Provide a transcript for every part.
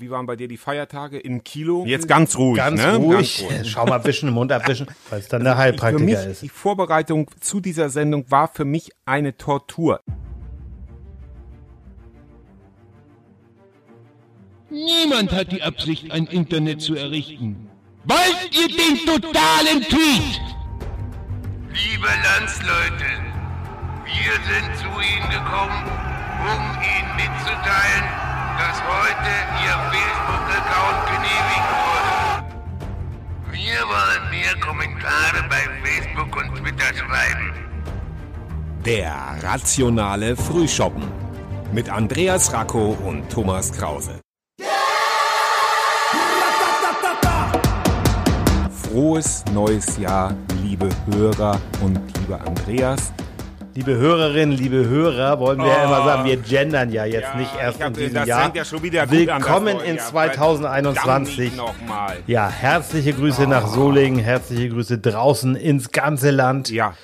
Wie waren bei dir die Feiertage in Kilo? Jetzt ganz ruhig, ganz ne? ruhig. Ganz ruhig. Schau mal abwischen, im Mund abwischen, weil es dann der Heilpraktiker mich, ist. Die Vorbereitung zu dieser Sendung war für mich eine Tortur. Niemand hat die Absicht, ein Internet zu errichten. Wollt ihr den totalen Tweet? Liebe Landsleute, wir sind zu Ihnen gekommen, um Ihnen mitzuteilen, dass heute Ihr Facebook-Account genehmigt wurde. Wir wollen mehr Kommentare bei Facebook und Twitter schreiben. Der rationale Frühschoppen mit Andreas Racco und Thomas Krause. Frohes neues Jahr, liebe Hörer und lieber Andreas. Liebe Hörerinnen, liebe Hörer, wollen wir oh. ja immer sagen, wir gendern ja jetzt ja, nicht erst in diesem Jahr. Ja Willkommen in 2021. Ja, herzliche Grüße oh. nach Solingen, herzliche Grüße draußen ins ganze Land. Ja.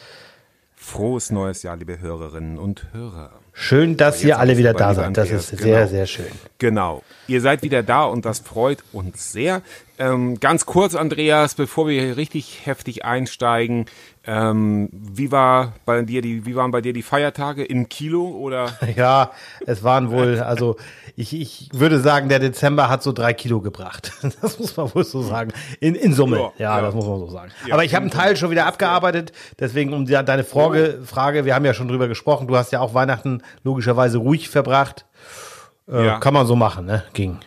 Frohes neues Jahr, liebe Hörerinnen und Hörer. Schön, dass ihr alle wieder da seid. Das ist sehr, genau. sehr schön. Genau. Ihr seid wieder da und das freut uns sehr. Ähm, ganz kurz, Andreas, bevor wir hier richtig heftig einsteigen, ähm, wie war bei dir die, wie waren bei dir die Feiertage in Kilo oder? Ja, es waren wohl, also ich, ich würde sagen, der Dezember hat so drei Kilo gebracht. Das muss man wohl so sagen. In, in Summe, ja, ja, ja. das muss man so sagen. Ja, Aber ich habe einen Teil schon wieder abgearbeitet, deswegen um deine Frage, Frage, wir haben ja schon drüber gesprochen, du hast ja auch Weihnachten logischerweise ruhig verbracht. Äh, kann man so machen, ne? Ging.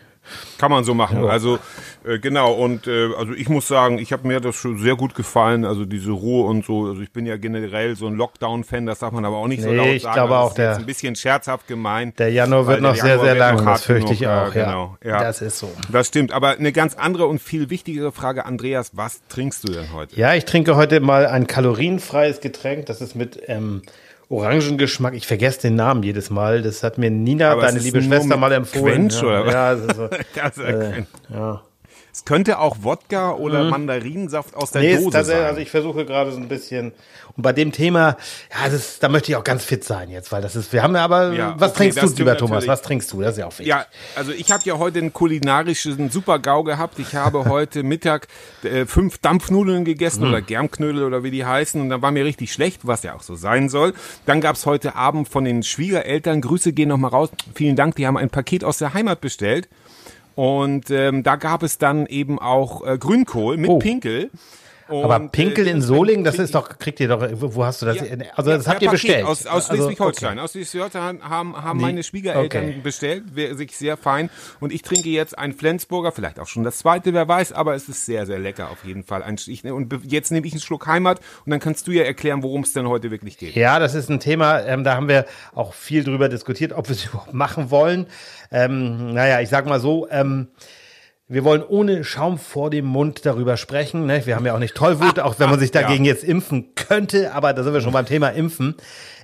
Kann man so machen. Ja. Also äh, genau und äh, also ich muss sagen, ich habe mir das schon sehr gut gefallen. Also diese Ruhe und so. Also ich bin ja generell so ein Lockdown-Fan. Das darf man aber auch nicht so nee, laut ich sagen. glaube das auch der ein bisschen scherzhaft gemeint. Der Januar wird noch sehr sehr lang. Das fürchte ich auch. Ja, genau. Ja. Das ist so. Das stimmt. Aber eine ganz andere und viel wichtigere Frage, Andreas: Was trinkst du denn heute? Ja, ich trinke heute mal ein kalorienfreies Getränk. Das ist mit ähm, Orangengeschmack. Ich vergesse den Namen jedes Mal. Das hat mir Nina, Aber deine liebe Schwester, mal empfohlen. Quench, ja, oder? ja, das ist so, das ist äh, ja. Es könnte auch Wodka oder mhm. Mandarinsaft aus der nee, Dose sein. Also ich versuche gerade so ein bisschen. Und bei dem Thema, ja, das da möchte ich auch ganz fit sein jetzt, weil das ist. Wir haben ja aber. Ja, was okay, trinkst du, lieber Thomas? Was trinkst du? Das ist ja auch wichtig. Ja, also ich habe ja heute einen kulinarischen Super-GAU gehabt. Ich habe heute Mittag äh, fünf Dampfnudeln gegessen mhm. oder Germknödel oder wie die heißen. Und dann war mir richtig schlecht, was ja auch so sein soll. Dann gab's heute Abend von den Schwiegereltern, Grüße gehen nochmal raus. Vielen Dank, die haben ein Paket aus der Heimat bestellt. Und ähm, da gab es dann eben auch äh, Grünkohl mit oh. Pinkel. Und, aber Pinkel äh, in Solingen, das ist doch, kriegt ihr doch, wo hast du das? Ja, also das ja, habt ihr bestellt. Aus, aus also, Schleswig-Holstein. Okay. Aus Schleswig-Holstein haben, haben meine Schwiegereltern okay. bestellt, sich sehr fein. Und ich trinke jetzt ein Flensburger, vielleicht auch schon das zweite, wer weiß, aber es ist sehr, sehr lecker auf jeden Fall. Ich, und jetzt nehme ich einen Schluck Heimat und dann kannst du ja erklären, worum es denn heute wirklich geht. Ja, das ist ein Thema, ähm, da haben wir auch viel drüber diskutiert, ob wir es überhaupt machen wollen. Ähm, naja, ich sag mal so, ähm, wir wollen ohne Schaum vor dem Mund darüber sprechen. Ne? Wir haben ja auch nicht Tollwut, auch wenn man sich dagegen ja. jetzt impfen könnte, aber da sind wir schon beim Thema Impfen.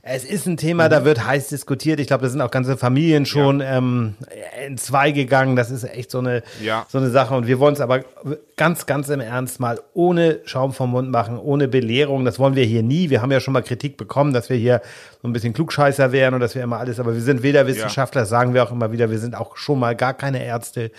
Es ist ein Thema, da wird heiß diskutiert. Ich glaube, da sind auch ganze Familien schon ja. ähm, in zwei gegangen. Das ist echt so eine, ja. so eine Sache. Und wir wollen es aber ganz, ganz im Ernst mal ohne Schaum vom Mund machen, ohne Belehrung. Das wollen wir hier nie. Wir haben ja schon mal Kritik bekommen, dass wir hier so ein bisschen Klugscheißer wären und dass wir immer alles, aber wir sind weder Wissenschaftler, sagen wir auch immer wieder, wir sind auch schon mal gar keine Ärzte.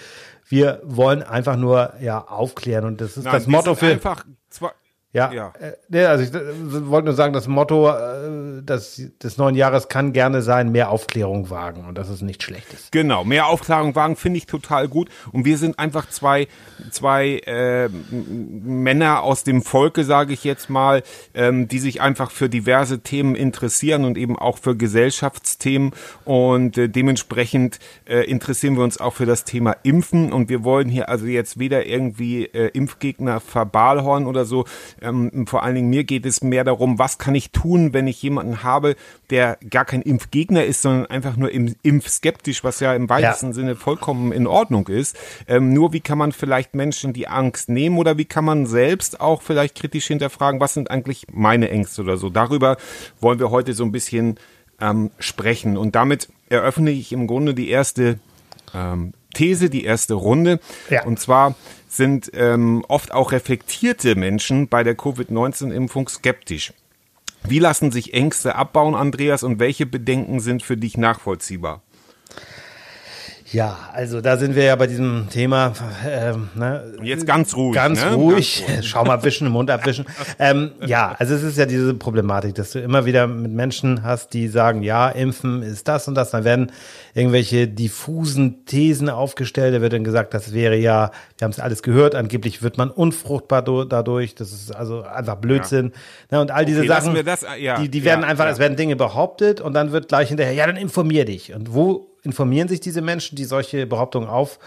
Wir wollen einfach nur ja aufklären und das ist Nein, das Motto für einfach zwei, ja, ja. Äh, also ich äh, wollte nur sagen, das Motto äh, des, des neuen Jahres kann gerne sein, mehr Aufklärung wagen und das ist nichts Schlechtes. Genau, mehr Aufklärung wagen finde ich total gut und wir sind einfach zwei, zwei äh, Männer aus dem Volke, sage ich jetzt mal, ähm, die sich einfach für diverse Themen interessieren und eben auch für Gesellschaftsthemen und äh, dementsprechend äh, interessieren wir uns auch für das Thema Impfen und wir wollen hier also jetzt weder irgendwie äh, Impfgegner verbalhorn oder so, ähm, vor allen Dingen mir geht es mehr darum, was kann ich tun, wenn ich jemanden habe, der gar kein Impfgegner ist, sondern einfach nur impfskeptisch, was ja im weitesten ja. Sinne vollkommen in Ordnung ist. Ähm, nur wie kann man vielleicht Menschen die Angst nehmen oder wie kann man selbst auch vielleicht kritisch hinterfragen, was sind eigentlich meine Ängste oder so. Darüber wollen wir heute so ein bisschen ähm, sprechen. Und damit eröffne ich im Grunde die erste ähm, These, die erste Runde. Ja. Und zwar sind ähm, oft auch reflektierte Menschen bei der Covid-19-Impfung skeptisch. Wie lassen sich Ängste abbauen, Andreas, und welche Bedenken sind für dich nachvollziehbar? Ja, also da sind wir ja bei diesem Thema. Ähm, ne, Jetzt ganz ruhig. Ganz ne? ruhig. Schaum abwischen, Mund abwischen. ähm, ja, also es ist ja diese Problematik, dass du immer wieder mit Menschen hast, die sagen, ja, Impfen ist das und das. Dann werden irgendwelche diffusen Thesen aufgestellt. Da wird dann gesagt, das wäre ja, wir haben es alles gehört, angeblich wird man unfruchtbar dadurch. Das ist also einfach Blödsinn. Ne, und all diese Okay, lassen Sachen, wir das, ja, die, die werden ja, einfach, ja. es werden Dinge behauptet und dann wird gleich hinterher, ja, dann informier dich. Und wo informieren sich diese Menschen, die solche Behauptungen auf,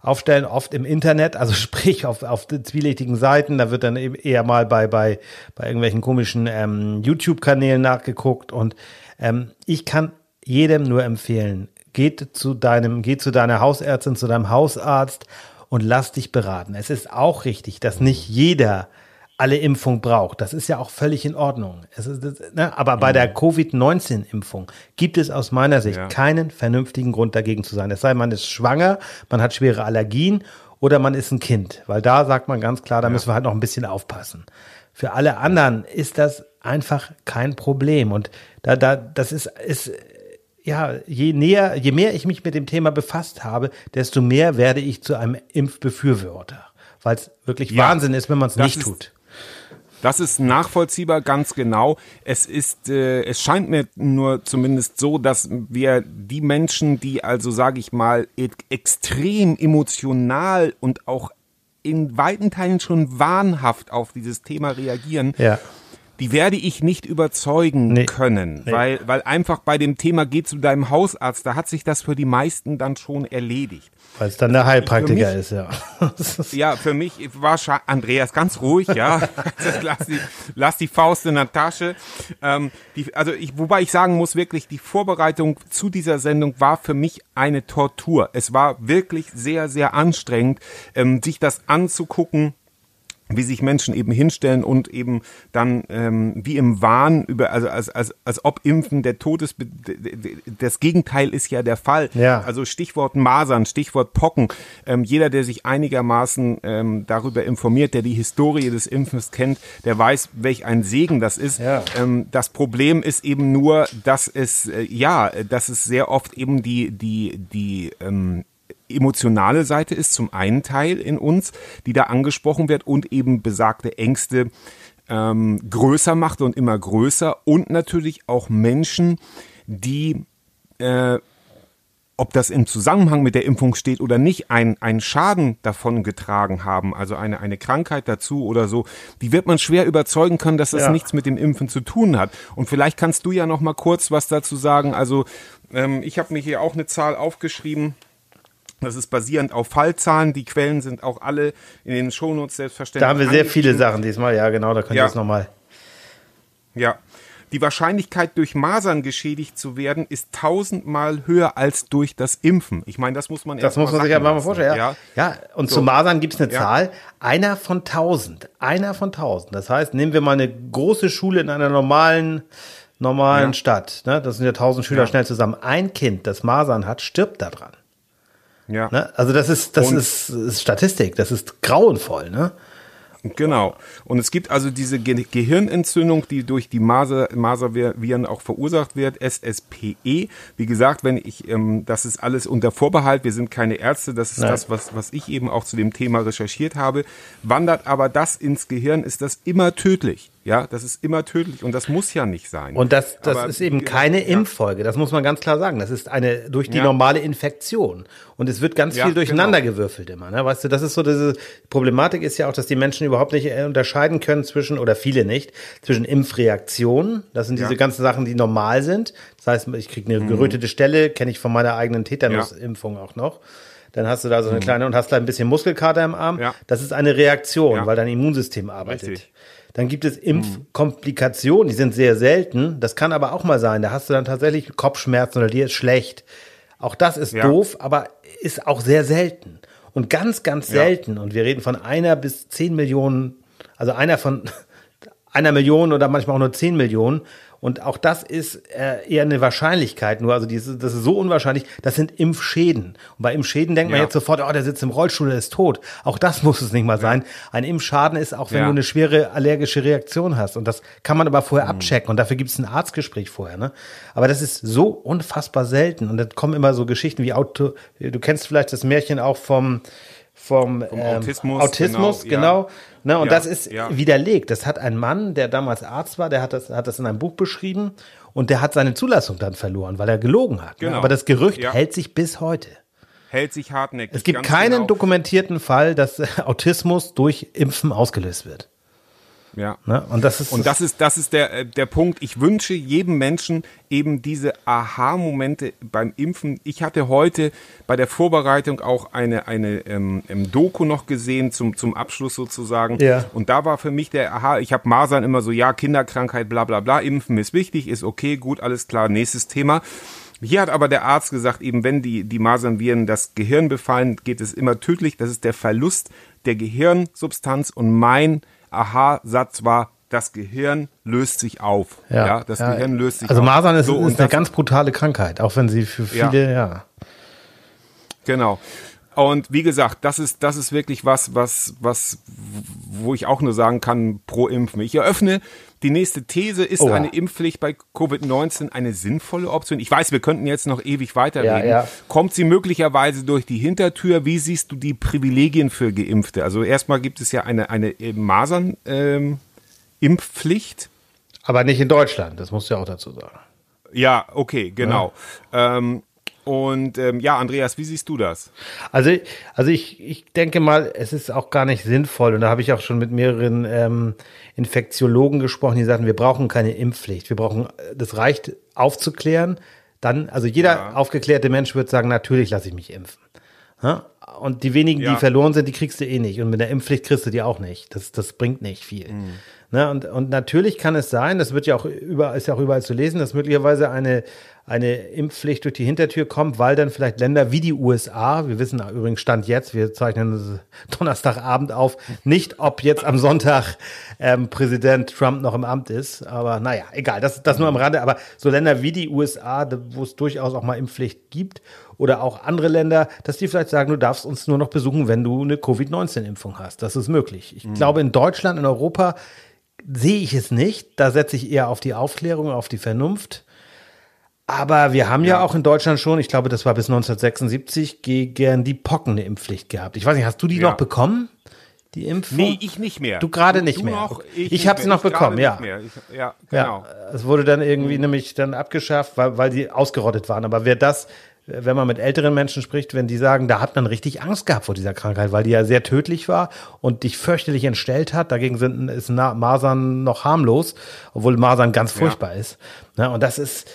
aufstellen? Oft im Internet, also sprich auf, auf zwielichtigen Seiten. Da wird dann eher mal bei, bei, bei irgendwelchen komischen ähm, YouTube-Kanälen nachgeguckt. Und ähm, ich kann jedem nur empfehlen, geht zu deinem, geht zu deiner Hausärztin, zu deinem Hausarzt und lass dich beraten. Es ist auch richtig, dass nicht jeder alle Impfung braucht. Das ist ja auch völlig in Ordnung. Ist, ne? Aber bei der Covid-19-Impfung gibt es aus meiner Sicht Ja. keinen vernünftigen Grund dagegen zu sein. Es sei, man ist schwanger, man hat schwere Allergien oder man ist ein Kind. Weil da sagt man ganz klar, da müssen wir halt noch ein bisschen aufpassen. Für alle anderen ist das einfach kein Problem. Und da, da, das ist, ist ja, je näher, je mehr ich mich mit dem Thema befasst habe, desto mehr werde ich zu einem Impfbefürworter. Weil es wirklich Ja, Wahnsinn ist, wenn man es nicht ist- tut. Das ist nachvollziehbar, ganz genau. Es ist, äh, es scheint mir nur zumindest so, dass wir die Menschen, die also, sage ich mal, e- extrem emotional und auch in weiten Teilen schon wahnhaft auf dieses Thema reagieren, Ja. Die werde ich nicht überzeugen Nee. können, Nee. weil, weil einfach bei dem Thema geh zu deinem Hausarzt, da hat sich das für die meisten dann schon erledigt. Weil es dann der Heilpraktiker Für ist, ja. Ja, für mich war Scha Andreas ganz ruhig, ja. lass, die, lass die Faust in der Tasche. Ähm, die, also ich, wobei ich sagen muss, wirklich, die Vorbereitung zu dieser Sendung war für mich eine Tortur. Es war wirklich sehr, sehr anstrengend, ähm, sich das anzugucken wie sich Menschen eben hinstellen und eben dann ähm, wie im Wahn über also als, als, als ob Impfen der Todes das Gegenteil ist ja der Fall. Ja. Also Stichwort Masern, Stichwort Pocken. Ähm, jeder, der sich einigermaßen ähm, darüber informiert, der die Historie des Impfens kennt, der weiß, welch ein Segen das ist. Ja. Ähm, das Problem ist eben nur, dass es äh, ja, dass es sehr oft eben die die die ähm, emotionale Seite ist zum einen Teil in uns, die da angesprochen wird und eben besagte Ängste ähm, größer macht und immer größer und natürlich auch Menschen, die äh, ob das im Zusammenhang mit der Impfung steht oder nicht, ein, einen Schaden davon getragen haben, also eine, eine Krankheit dazu oder so, die wird man schwer überzeugen können, dass das Ja. nichts mit dem Impfen zu tun hat. Und vielleicht kannst du ja noch mal kurz was dazu sagen. Also ähm, ich habe mir hier auch eine Zahl aufgeschrieben. Das ist basierend auf Fallzahlen. Die Quellen sind auch alle in den Shownotes selbstverständlich. Da haben wir sehr viele. Sachen diesmal, ja, genau, da könnt ihr Ja. jetzt nochmal. Ja. Die Wahrscheinlichkeit, durch Masern geschädigt zu werden, ist tausendmal höher als durch das Impfen. Ich meine, das muss man Das muss man sich ja mal vorstellen. Ja, ja. und zu Masern gibt es eine Ja. Zahl. Einer von tausend. Einer von tausend. Das heißt, nehmen wir mal eine große Schule in einer normalen, normalen Ja. Stadt. Ne? Das sind ja tausend Schüler schnell zusammen. Ein Kind, das Masern hat, stirbt daran. Ja. Ne? Also das ist, das ist, ist Statistik. Das ist grauenvoll. Ne? Genau. Und es gibt also diese Ge Gehirnentzündung, die durch die Maser, Maserviren auch verursacht wird, SSPE. Wie gesagt, wenn ich, ähm, das ist alles unter Vorbehalt, wir sind keine Ärzte, das ist Nein. das, was, was ich eben auch zu dem Thema recherchiert habe. Wandert aber das ins Gehirn, ist das immer tödlich. Ja, das ist immer tödlich und das muss ja nicht sein. Und das, das Aber, ist eben wie keine ja. Impffolge. Das muss man ganz klar sagen. Das ist eine durch die Ja. normale Infektion. Und es wird ganz Ja, viel durcheinander genau. gewürfelt immer. Ne? Weißt du, das ist so diese Problematik ist ja auch, dass die Menschen überhaupt nicht äh, unterscheiden können zwischen, oder viele nicht, zwischen Impfreaktionen. Das sind. Mhm. diese ganzen Sachen, die normal sind. Das heißt, ich kriege eine gerötete Stelle, kenne ich von meiner eigenen Tetanus-Impfung auch noch. Dann hast du da so eine kleine und hast da ein bisschen Muskelkater im Arm. Mhm. Ja. Das ist eine Reaktion, Ja. weil dein Immunsystem arbeitet. Richtig. Dann gibt es Impfkomplikationen, die sind sehr selten. Das kann aber auch mal sein. Da hast du dann tatsächlich Kopfschmerzen oder dir ist schlecht. Auch das ist Ja. doof, aber ist auch sehr selten. Und ganz, ganz Ja. selten. Und wir reden von einer bis zehn Millionen, also einer von einer Million oder manchmal auch nur zehn Millionen. Und auch das ist äh, eher eine Wahrscheinlichkeit nur. Also diese, das ist so unwahrscheinlich. Das sind Impfschäden. Und bei Impfschäden denkt man Ja. jetzt sofort, oh, der sitzt im Rollstuhl, der ist tot. Auch das muss es nicht mal sein. Ein Impfschaden ist auch, wenn Ja. du eine schwere allergische Reaktion hast. Und das kann man aber vorher Mhm. abchecken. Und dafür gibt es ein Arztgespräch vorher. Ne? Aber das ist so unfassbar selten. Und dann kommen immer so Geschichten wie Auto. Du kennst vielleicht das Märchen auch vom vom, ähm, Autismus, Autismus, genau, genau. ja. Ne, und Ja, das ist ja. widerlegt. Das hat ein Mann, der damals Arzt war, der hat das, hat das in einem Buch beschrieben und der hat seine Zulassung dann verloren, weil er gelogen hat. Ne? Genau. Aber das Gerücht hält sich bis heute. Hält sich hartnäckig. Es gibt keinen genau. dokumentierten Fall, dass Autismus durch Impfen ausgelöst wird. Ja. Ne? Und das ist Und das ist, das ist der, äh, der Punkt. Ich wünsche jedem Menschen eben diese Aha-Momente beim Impfen. Ich hatte heute bei der Vorbereitung auch eine, eine ähm, ähm, Doku noch gesehen zum, zum Abschluss sozusagen. Ja. Und da war für mich der Aha, ich habe Masern immer so, ja, Kinderkrankheit, bla bla bla, Impfen ist wichtig, ist okay, gut, alles klar, nächstes Thema. Hier hat aber der Arzt gesagt, eben wenn die, die Masernviren das Gehirn befallen, geht es immer tödlich. Das ist der Verlust der Gehirnsubstanz. Und mein Aha-Satz war, das Gehirn löst sich auf. Ja, das Gehirn löst sich Also auf. Masern ist, So, ist eine ganz brutale Krankheit, auch wenn sie für Ja. viele, ja. Genau. Und wie gesagt, das ist, das ist wirklich was, was, was, wo ich auch nur sagen kann, pro Impfen. Ich eröffne die nächste These, ist Oha. eine Impfpflicht bei Covid-19 eine sinnvolle Option? Ich weiß, wir könnten jetzt noch ewig weiterreden. Ja, ja. Kommt sie möglicherweise durch die Hintertür? Wie siehst du die Privilegien für Geimpfte? Also erstmal gibt es ja eine, eine Masern-Impfpflicht. Aber nicht in Deutschland, das musst du ja auch dazu sagen. ja, okay, genau. Ähm, und ähm, ja, Andreas, wie siehst du das? Also, also ich, ich denke mal, es ist auch gar nicht sinnvoll. Und da habe ich auch schon mit mehreren ähm, Infektiologen gesprochen, die sagten, wir brauchen keine Impfpflicht. Wir brauchen, äh, das reicht aufzuklären. Dann, also jeder aufgeklärte Mensch wird sagen, natürlich lasse ich mich impfen. Ja? Und die wenigen, Ja. die verloren sind, die kriegst du eh nicht. Und mit der Impfpflicht kriegst du die auch nicht. Das, das bringt nicht viel. Ne? Und, und natürlich kann es sein, das wird ja auch überall, ist ja auch überall zu lesen, dass möglicherweise eine, eine Impfpflicht durch die Hintertür kommt, weil dann vielleicht Länder wie die USA, wir wissen übrigens Stand jetzt, wir zeichnen Donnerstagabend auf, nicht ob jetzt am Sonntag ähm, Präsident Trump noch im Amt ist, aber naja, egal, das, das nur am Rande, aber so Länder wie die USA, wo es durchaus auch mal Impfpflicht gibt, oder auch andere Länder, dass die vielleicht sagen, du darfst uns nur noch besuchen, wenn du eine Covid-19-Impfung hast. Das ist möglich. Ich glaube, in Deutschland, in Europa sehe ich es nicht. Da setze ich eher auf die Aufklärung, auf die Vernunft. Aber wir haben ja. auch in Deutschland schon, ich glaube, das war bis 1976, gegen die Pocken eine Impfpflicht gehabt. Ich weiß nicht, hast du die Ja. noch bekommen? Die Impfung? Nee, ich nicht mehr. Du gerade nicht du mehr. Noch, Ich nicht habe sie noch Ich bekommen, ja. Ich, ja, Ja, genau. es wurde dann irgendwie nämlich dann abgeschafft, weil, weil die ausgerottet waren. Aber wer das, wenn man mit älteren Menschen spricht, wenn die sagen, da hat man richtig Angst gehabt vor dieser Krankheit, weil die ja sehr tödlich war und dich fürchterlich entstellt hat. Dagegen sind, ist Masern noch harmlos, obwohl Masern ganz furchtbar ist. Ne, und das ist,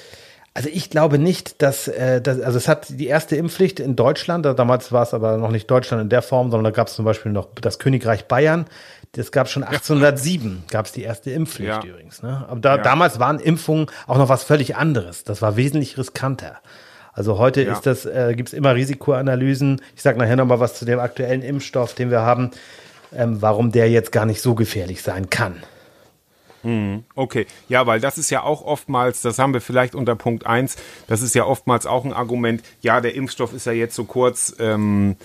also ich glaube nicht, dass, äh, das, also es hat die erste Impfpflicht in Deutschland, da- damals war es aber noch nicht Deutschland in der Form, sondern da gab es zum Beispiel noch das Königreich Bayern. Das gab schon 1807, gab es die erste Impfpflicht Ja. übrigens. Ne? Aber da, Ja. damals waren Impfungen auch noch was völlig anderes. Das war wesentlich riskanter. Also heute Ja. ist das, äh, gibt es immer Risikoanalysen. Ich sage nachher noch mal was zu dem aktuellen Impfstoff, den wir haben, ähm, warum der jetzt gar nicht so gefährlich sein kann. Okay, ja, weil das ist ja auch oftmals, das haben wir vielleicht unter Punkt eins. das ist ja oftmals auch ein Argument, ja, der Impfstoff ist ja jetzt so kurz, ähm,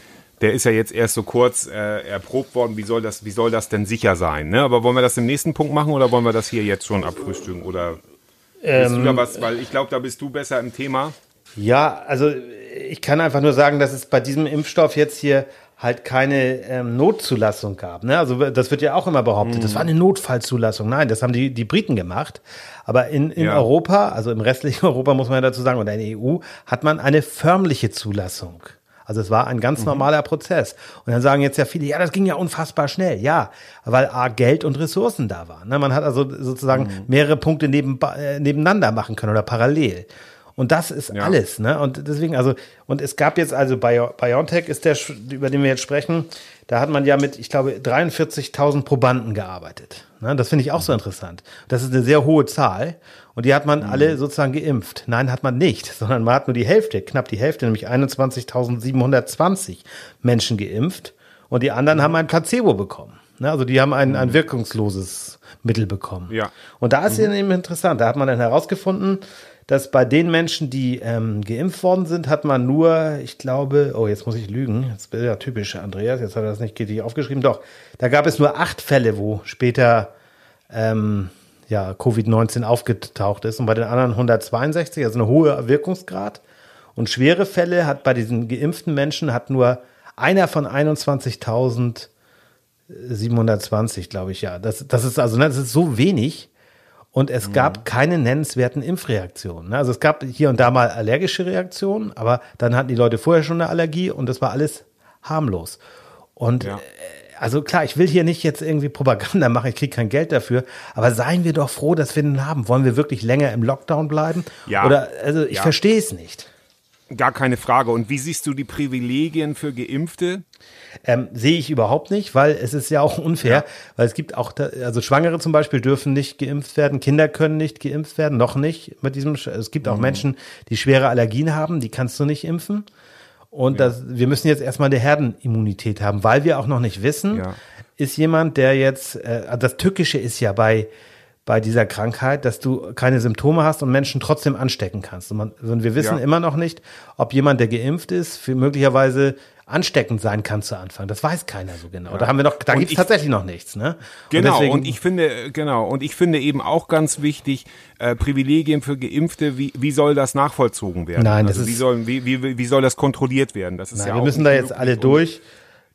der ist ja jetzt erst so kurz äh, erprobt worden, wie soll das, wie soll das denn sicher sein? Ne? Aber wollen wir das im nächsten Punkt machen oder wollen wir das hier jetzt schon abfrühstücken? Oder willst du da was, weil ich glaube, da bist du besser im Thema. Ja, also ich kann einfach nur sagen, dass es bei diesem Impfstoff jetzt hier halt keine ähm, Notzulassung gab. Ne? Also das wird ja auch immer behauptet, das war eine Notfallzulassung. Nein, das haben die, die Briten gemacht. Aber in, in Ja. Europa, also im restlichen Europa muss man ja dazu sagen, oder in der EU, hat man eine förmliche Zulassung. Also es war ein ganz normaler Prozess. Und dann sagen jetzt ja viele, ja, das ging ja unfassbar schnell. Ja, weil A, Geld und Ressourcen da waren. Ne? Man hat also sozusagen mehrere Punkte neben, äh, nebeneinander machen können oder parallel. Und das ist Ja. alles, ne? Und deswegen, also, und es gab jetzt, also Bio, BioNTech ist der, über den wir jetzt sprechen, da hat man ja mit, ich glaube, 43.000 Probanden gearbeitet. Ne? Das finde ich auch so interessant. Das ist eine sehr hohe Zahl. Und die hat man alle sozusagen geimpft. Nein, hat man nicht, sondern man hat nur die Hälfte, knapp die Hälfte, nämlich 21.720 Menschen geimpft. Und die anderen haben ein Placebo bekommen. Ne? Also die haben ein, ein wirkungsloses Mittel bekommen. Ja. Und da ist eben interessant, da hat man dann herausgefunden, dass bei den Menschen, die ähm, geimpft worden sind, hat man nur, ich glaube, oh, jetzt muss ich lügen, jetzt bin ja typisch Andreas, jetzt hat er das nicht richtig aufgeschrieben, doch, da gab es nur acht Fälle, wo später ähm, ja, Covid-19 aufgetaucht ist und bei den anderen 162, also eine hohe Wirkungsgrad. Und schwere Fälle hat bei diesen geimpften Menschen hat nur einer von 21.720, glaube ich, ja. Das, das ist also, ne, das ist so wenig. Und es gab keine nennenswerten Impfreaktionen. ne? Also es gab hier und da mal allergische Reaktionen, aber dann hatten die Leute vorher schon eine Allergie und das war alles harmlos. Und Ja. äh, also klar, ich will hier nicht jetzt irgendwie Propaganda machen, ich kriege kein Geld dafür, aber seien wir doch froh, dass wir den haben. Wollen wir wirklich länger im Lockdown bleiben? Ja. Oder also ich Ja. verstehe es nicht. Gar keine Frage. Und wie siehst du die Privilegien für Geimpfte? Ähm, sehe ich überhaupt nicht, weil es ist ja auch unfair, weil es gibt auch, da, also Schwangere zum Beispiel dürfen nicht geimpft werden, Kinder können nicht geimpft werden, noch nicht mit diesem, es gibt auch Menschen, die schwere Allergien haben, die kannst du nicht impfen. Und das, wir müssen jetzt erstmal eine Herdenimmunität haben, weil wir auch noch nicht wissen, Ja. ist jemand, der jetzt, äh, das Tückische ist ja bei, bei dieser Krankheit, dass du keine Symptome hast und Menschen trotzdem anstecken kannst. Und, man, und wir wissen Ja. immer noch nicht, ob jemand, der geimpft ist, für möglicherweise ansteckend sein kann zu Anfang. Das weiß keiner so genau. Da haben wir noch, da Und gibt es ich- tatsächlich noch nichts, ne? Genau, deswegen- und ich finde, genau, und ich finde eben auch ganz wichtig, äh, Privilegien für Geimpfte, wie, wie soll das nachvollzogen werden? Nein, das also wie ist- soll, wie, wie, wie soll das kontrolliert werden? Das ist Nein, ja wir müssen da jetzt alle und- durch.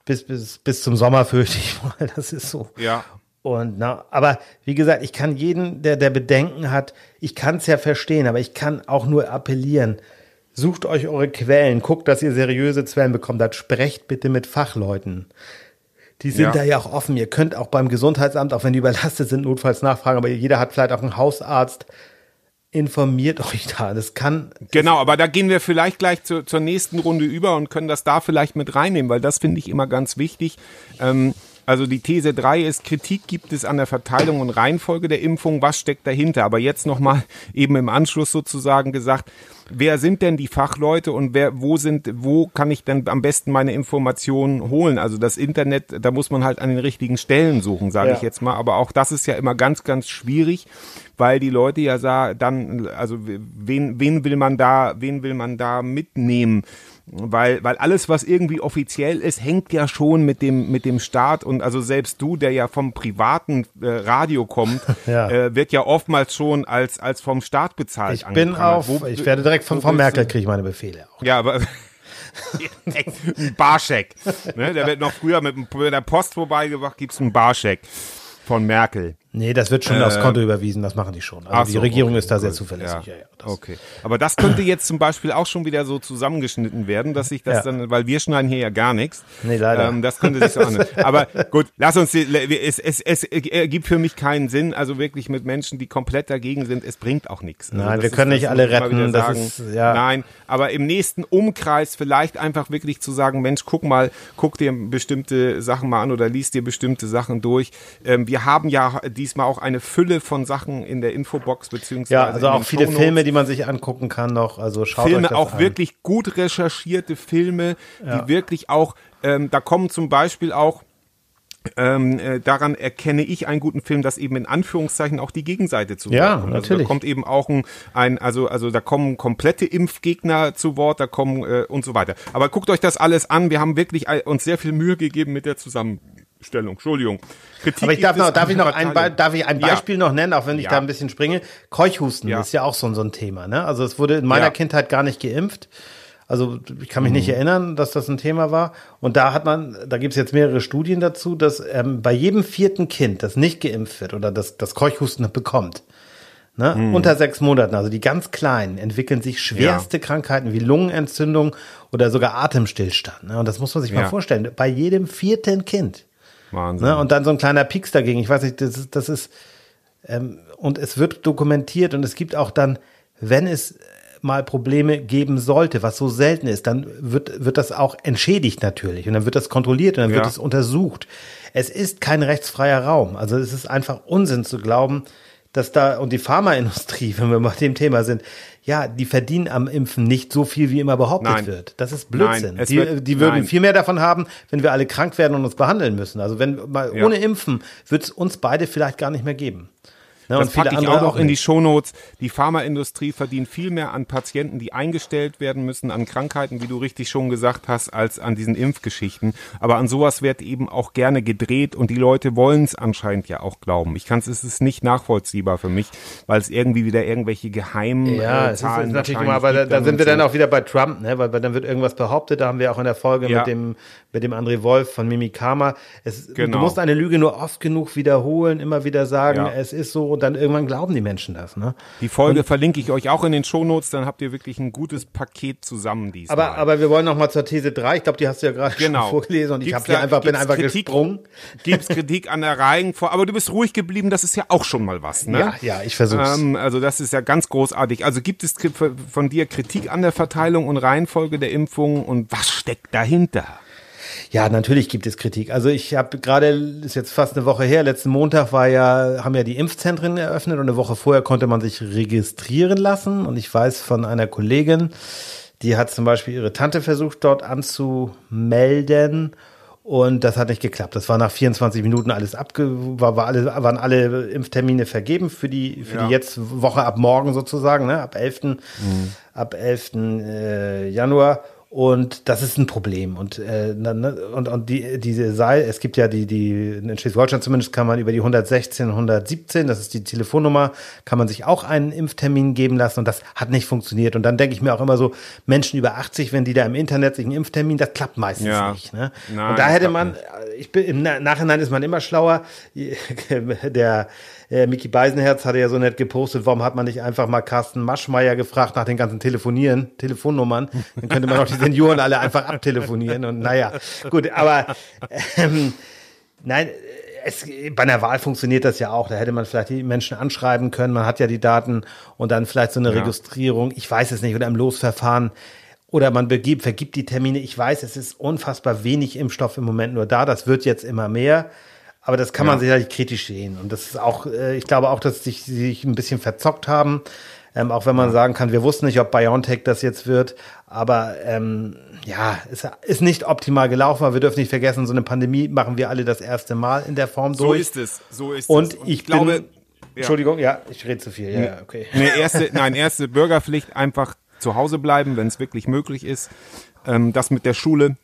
Bis, bis, bis zum Sommer fürchte ich mal. Das ist so. Ja. Und na, aber wie gesagt, ich kann jeden, der, der Bedenken hat, ich kann es ja verstehen, aber ich kann auch nur appellieren. Sucht euch eure Quellen, guckt, dass ihr seriöse Quellen bekommt, habt, sprecht bitte mit Fachleuten. Die sind Ja. da ja auch offen. Ihr könnt auch beim Gesundheitsamt, auch wenn die überlastet sind, notfalls nachfragen, aber jeder hat vielleicht auch einen Hausarzt. Informiert euch da. Das kann. Genau, aber da gehen wir vielleicht gleich zu, zur nächsten Runde über und können das da vielleicht mit reinnehmen, weil das finde ich immer ganz wichtig. Ähm, also die These 3 ist, Kritik gibt es an der Verteilung und Reihenfolge der Impfung. Was steckt dahinter? Aber jetzt nochmal eben im Anschluss sozusagen gesagt, wer sind denn die Fachleute und wer, wo sind, wo kann ich denn am besten meine Informationen holen? Also das Internet, da muss man halt an den richtigen Stellen suchen, sage Ja. ich jetzt mal. Aber auch das ist ja immer ganz, ganz schwierig, weil die Leute ja dann, also wen, wen will man da, wen will man da mitnehmen? Weil, weil alles, was irgendwie offiziell ist, hängt ja schon mit dem, mit dem Staat und also selbst du, der ja vom privaten äh, Radio kommt, Ja. äh, wird ja oftmals schon als, als vom Staat bezahlt. Ich bin auf, Wo- ich werde direkt von Frau Merkel kriege ich meine Befehle auch. ja, aber ein Barscheck. Ne? Der wird noch früher mit, mit der Post vorbeigebracht, gibt's einen Barscheck von Merkel. Nee, das wird schon aufs Konto überwiesen, das machen die schon. Also die so, Regierung okay, ist da sehr gut. zuverlässig. Ja. Ja, das- okay. Aber das könnte jetzt zum Beispiel auch schon wieder so zusammengeschnitten werden, dass sich das Ja. dann, weil wir schneiden hier ja gar nichts. Nee, leider. Ähm, das könnte sich so anhören. Aber gut, lass uns, die- es, es, es ergibt für mich keinen Sinn, also wirklich mit Menschen, die komplett dagegen sind, es bringt auch nichts. Also Nein, wir können das nicht alle retten, das sagen. ist- ja. Nein, aber im nächsten Umkreis vielleicht einfach wirklich zu sagen, Mensch, guck mal, guck dir bestimmte Sachen mal an oder liest dir bestimmte Sachen durch. Ähm, wir haben ja diesmal auch eine Fülle von Sachen in der Infobox beziehungsweise Ja, also auch viele Shownotes. Filme, die man sich angucken kann noch. Also schaut euch Filme, das auch an. wirklich gut recherchierte Filme, die wirklich auch, ähm, da kommen zum Beispiel auch, ähm, äh, daran erkenne ich einen guten Film, dass eben in Anführungszeichen auch die Gegenseite zu Wort Ja, kommt. natürlich. Also da kommt eben auch ein, ein also, also da kommen komplette Impfgegner zu Wort, da kommen äh, und so weiter. Aber guckt euch das alles an. Wir haben wirklich äh, uns sehr viel Mühe gegeben mit der Zusammenstellung. Entschuldigung. Kritik Aber ich darf noch, darf ich noch ein, Be- darf ich ein Ja. Beispiel noch nennen, auch wenn ich Ja. da ein bisschen springe. Keuchhusten Ja. ist ja auch so, ein- so ein Thema, ne? Also es wurde in meiner Ja. Kindheit gar nicht geimpft. Also ich kann mich nicht Mhm. erinnern, dass das ein Thema war. Und da hat man, da gibt es jetzt mehrere Studien dazu, dass ähm, bei jedem vierten Kind, das nicht geimpft wird oder das, das Keuchhusten bekommt, ne, Mhm. unter sechs Monaten, also die ganz Kleinen, entwickeln sich schwerste Krankheiten wie Lungenentzündung oder sogar Atemstillstand. Ne? Und das muss man sich mal Ja. vorstellen. Bei jedem vierten Kind. Wahnsinn. Ne? Und dann so ein kleiner Pieks dagegen. Ich weiß nicht, das ist, das ist ähm, und es wird dokumentiert und es gibt auch dann, wenn es mal Probleme geben sollte, was so selten ist, dann wird, wird das auch entschädigt natürlich und dann wird das kontrolliert und dann wird Ja. es untersucht. Es ist kein rechtsfreier Raum. Also es ist einfach Unsinn zu glauben, dass da, und die Pharmaindustrie, wenn wir mal dem Thema sind, ja, die verdienen am Impfen nicht so viel, wie immer behauptet Nein. wird. Das ist Blödsinn. Nein, die, wird- die würden nein. viel mehr davon haben, wenn wir alle krank werden und uns behandeln müssen. Also wenn mal Ja. ohne Impfen wird es uns beide vielleicht gar nicht mehr geben. Ne, Das packe ich auch noch in die. Shownotes. Die Pharmaindustrie verdient viel mehr an Patienten, die eingestellt werden müssen, an Krankheiten, wie du richtig schon gesagt hast, als an diesen Impfgeschichten. Aber an sowas wird eben auch gerne gedreht und die Leute wollen es anscheinend ja auch glauben. Ich kann es, es ist nicht nachvollziehbar für mich, weil es irgendwie wieder irgendwelche geheimen Ja, äh, es ist Zahlen natürlich immer, aber da, gibt da dann sind wir dann auch wieder bei Trump, ne? weil, weil dann wird irgendwas behauptet, da haben wir auch in der Folge Ja. mit dem mit dem André Wolf von Mimikama. Es, Genau. Du musst eine Lüge nur oft genug wiederholen, immer wieder sagen, Ja. es ist so und dann irgendwann glauben die Menschen das. Ne? Die Folge verlinke ich euch auch in den Shownotes, dann habt ihr wirklich ein gutes Paket zusammen diesmal. Aber, aber wir wollen noch mal zur These 3. Ich glaube, die hast du ja gerade Genau. schon vorgelesen und ich Gibt's habe hier da- einfach, bin einfach Kritik? gesprungen. Gibt's Kritik an der Reihenfolge, aber du bist ruhig geblieben, das ist ja auch schon mal was, ne? Ja, ja, ich versuch's. Ähm, also das ist ja ganz großartig. Also gibt es von dir Kritik an der Verteilung und Reihenfolge der Impfungen und was steckt dahinter? Ja, natürlich gibt es Kritik. Also ich habe gerade, ist jetzt fast eine Woche her, letzten Montag war ja, haben ja die Impfzentren eröffnet und eine Woche vorher konnte man sich registrieren lassen. Und ich weiß von einer Kollegin, die hat zum Beispiel ihre Tante versucht, dort anzumelden. Und das hat nicht geklappt. Das war nach 24 Minuten alles abge, war, war alle, waren alle Impftermine vergeben für die, für Ja. die jetzt Woche ab morgen sozusagen, ne, ab 11. ab 11. Äh, Januar. Und das ist ein Problem. Und, äh, und, und die, diese Seil, es gibt ja die, die, in Schleswig-Holstein zumindest kann man über die 116, 117, das ist die Telefonnummer, kann man sich auch einen Impftermin geben lassen und das hat nicht funktioniert. Und dann denke ich mir auch immer so, Menschen über 80, wenn die da im Internet sich einen Impftermin, das klappt meistens Ja. nicht. Ne? Nein, und da hätte man, ich bin, im Na- Nachhinein ist man immer schlauer. Der äh, Mickey Beisenherz hatte ja so nett gepostet, warum hat man nicht einfach mal Carsten Maschmeyer gefragt nach den ganzen Telefonieren, Telefonnummern? Dann könnte man auch die Senioren alle einfach abtelefonieren und naja, gut, aber ähm, nein, es, bei einer Wahl funktioniert das ja auch. Da hätte man vielleicht die Menschen anschreiben können. Man hat ja die Daten und dann vielleicht so eine Registrierung. Ich weiß es nicht. Oder im Losverfahren. Oder man begibt, vergibt die Termine. Ich weiß, es ist unfassbar wenig Impfstoff im Moment nur da. Das wird jetzt immer mehr. Aber das kann man sicherlich kritisch sehen. Und das ist auch, äh, ich glaube auch, dass sich, sie sich ein bisschen verzockt haben. Ähm, auch wenn man sagen kann, wir wussten nicht, ob BioNTech das jetzt wird. Aber ähm, ja, es ist nicht optimal gelaufen. Aber wir dürfen nicht vergessen, so eine Pandemie machen wir alle das erste Mal in der Form So durch. ist es, so ist Und es. ich glaube, bin, Entschuldigung, ja, ich rede zu viel. Ja, ja, okay. Eine erste, nein, erste Bürgerpflicht einfach zu Hause bleiben, wenn es wirklich möglich ist. Ähm, das mit der Schule,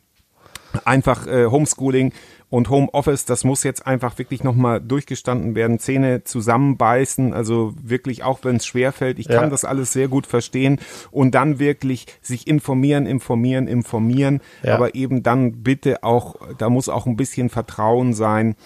einfach äh, Homeschooling und Homeoffice, das muss jetzt einfach wirklich nochmal durchgestanden werden. Zähne zusammenbeißen, also wirklich, auch wenn es schwerfällt, ich kann Ja. das alles sehr gut verstehen und dann wirklich sich informieren, informieren, informieren, Ja. aber eben dann bitte auch, da muss auch ein bisschen Vertrauen sein.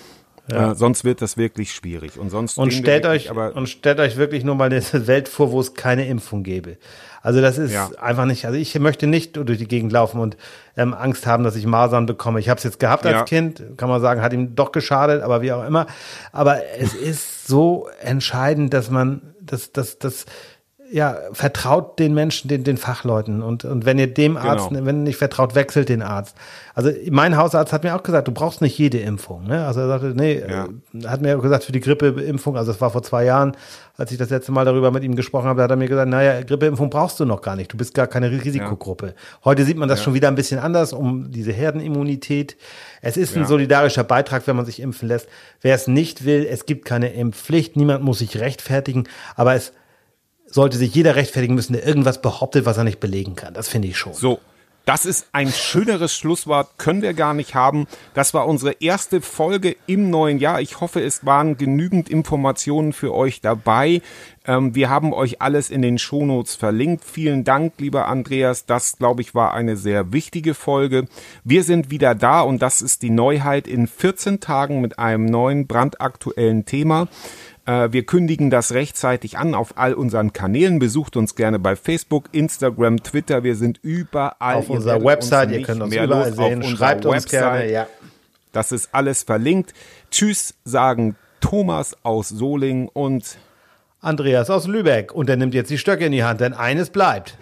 Äh, sonst wird das wirklich schwierig. Und sonst Und stellt euch, aber und stellt euch wirklich nur mal eine Welt vor, wo es keine Impfung gäbe. Also das ist Ja. einfach nicht, also ich möchte nicht durch die Gegend laufen und ähm, Angst haben, dass ich Masern bekomme. Ich habe es jetzt gehabt als Ja. Kind, kann man sagen, hat ihm doch geschadet, aber wie auch immer. Aber es ist so entscheidend, dass man, dass, dass, dass, ja, vertraut den Menschen, den, den Fachleuten. Und, und wenn ihr dem Arzt, Genau. wenn ihr nicht vertraut, wechselt den Arzt. Also mein Hausarzt hat mir auch gesagt, du brauchst nicht jede Impfung. Ne? Also er sagte, nee, Ja. äh, hat mir gesagt, für die Grippeimpfung, also das war vor zwei Jahren, als ich das letzte Mal darüber mit ihm gesprochen habe, da hat er mir gesagt, naja, Grippeimpfung brauchst du noch gar nicht. Du bist gar keine Risikogruppe. Heute sieht man das schon wieder ein bisschen anders, um diese Herdenimmunität. Es ist ein Ja. solidarischer Beitrag, wenn man sich impfen lässt. Wer es nicht will, es gibt keine Impfpflicht, niemand muss sich rechtfertigen, aber es sollte sich jeder rechtfertigen müssen, der irgendwas behauptet, was er nicht belegen kann. Das finde ich schon. So, das ist ein schöneres Schlusswort, können wir gar nicht haben. Das war unsere erste Folge im neuen Jahr. Ich hoffe, es waren genügend Informationen für euch dabei. Ähm, wir haben euch alles in den Shownotes verlinkt. Vielen Dank, lieber Andreas. Das, glaube ich, war eine sehr wichtige Folge. Wir sind wieder da und das ist die Neuheit in 14 Tagen mit einem neuen brandaktuellen Thema. Äh, Wir kündigen das rechtzeitig an auf all unseren Kanälen. Besucht uns gerne bei Facebook, Instagram, Twitter. Wir sind überall. Auf unserer werdet uns Website, ihr könnt uns mehr überall los. Auf sehen. unserer Schreibt uns Website. gerne, ja. Das ist alles verlinkt. Tschüss, sagen Thomas aus Solingen und Andreas aus Lübeck und er nimmt jetzt die Stöcke in die Hand, denn eines bleibt.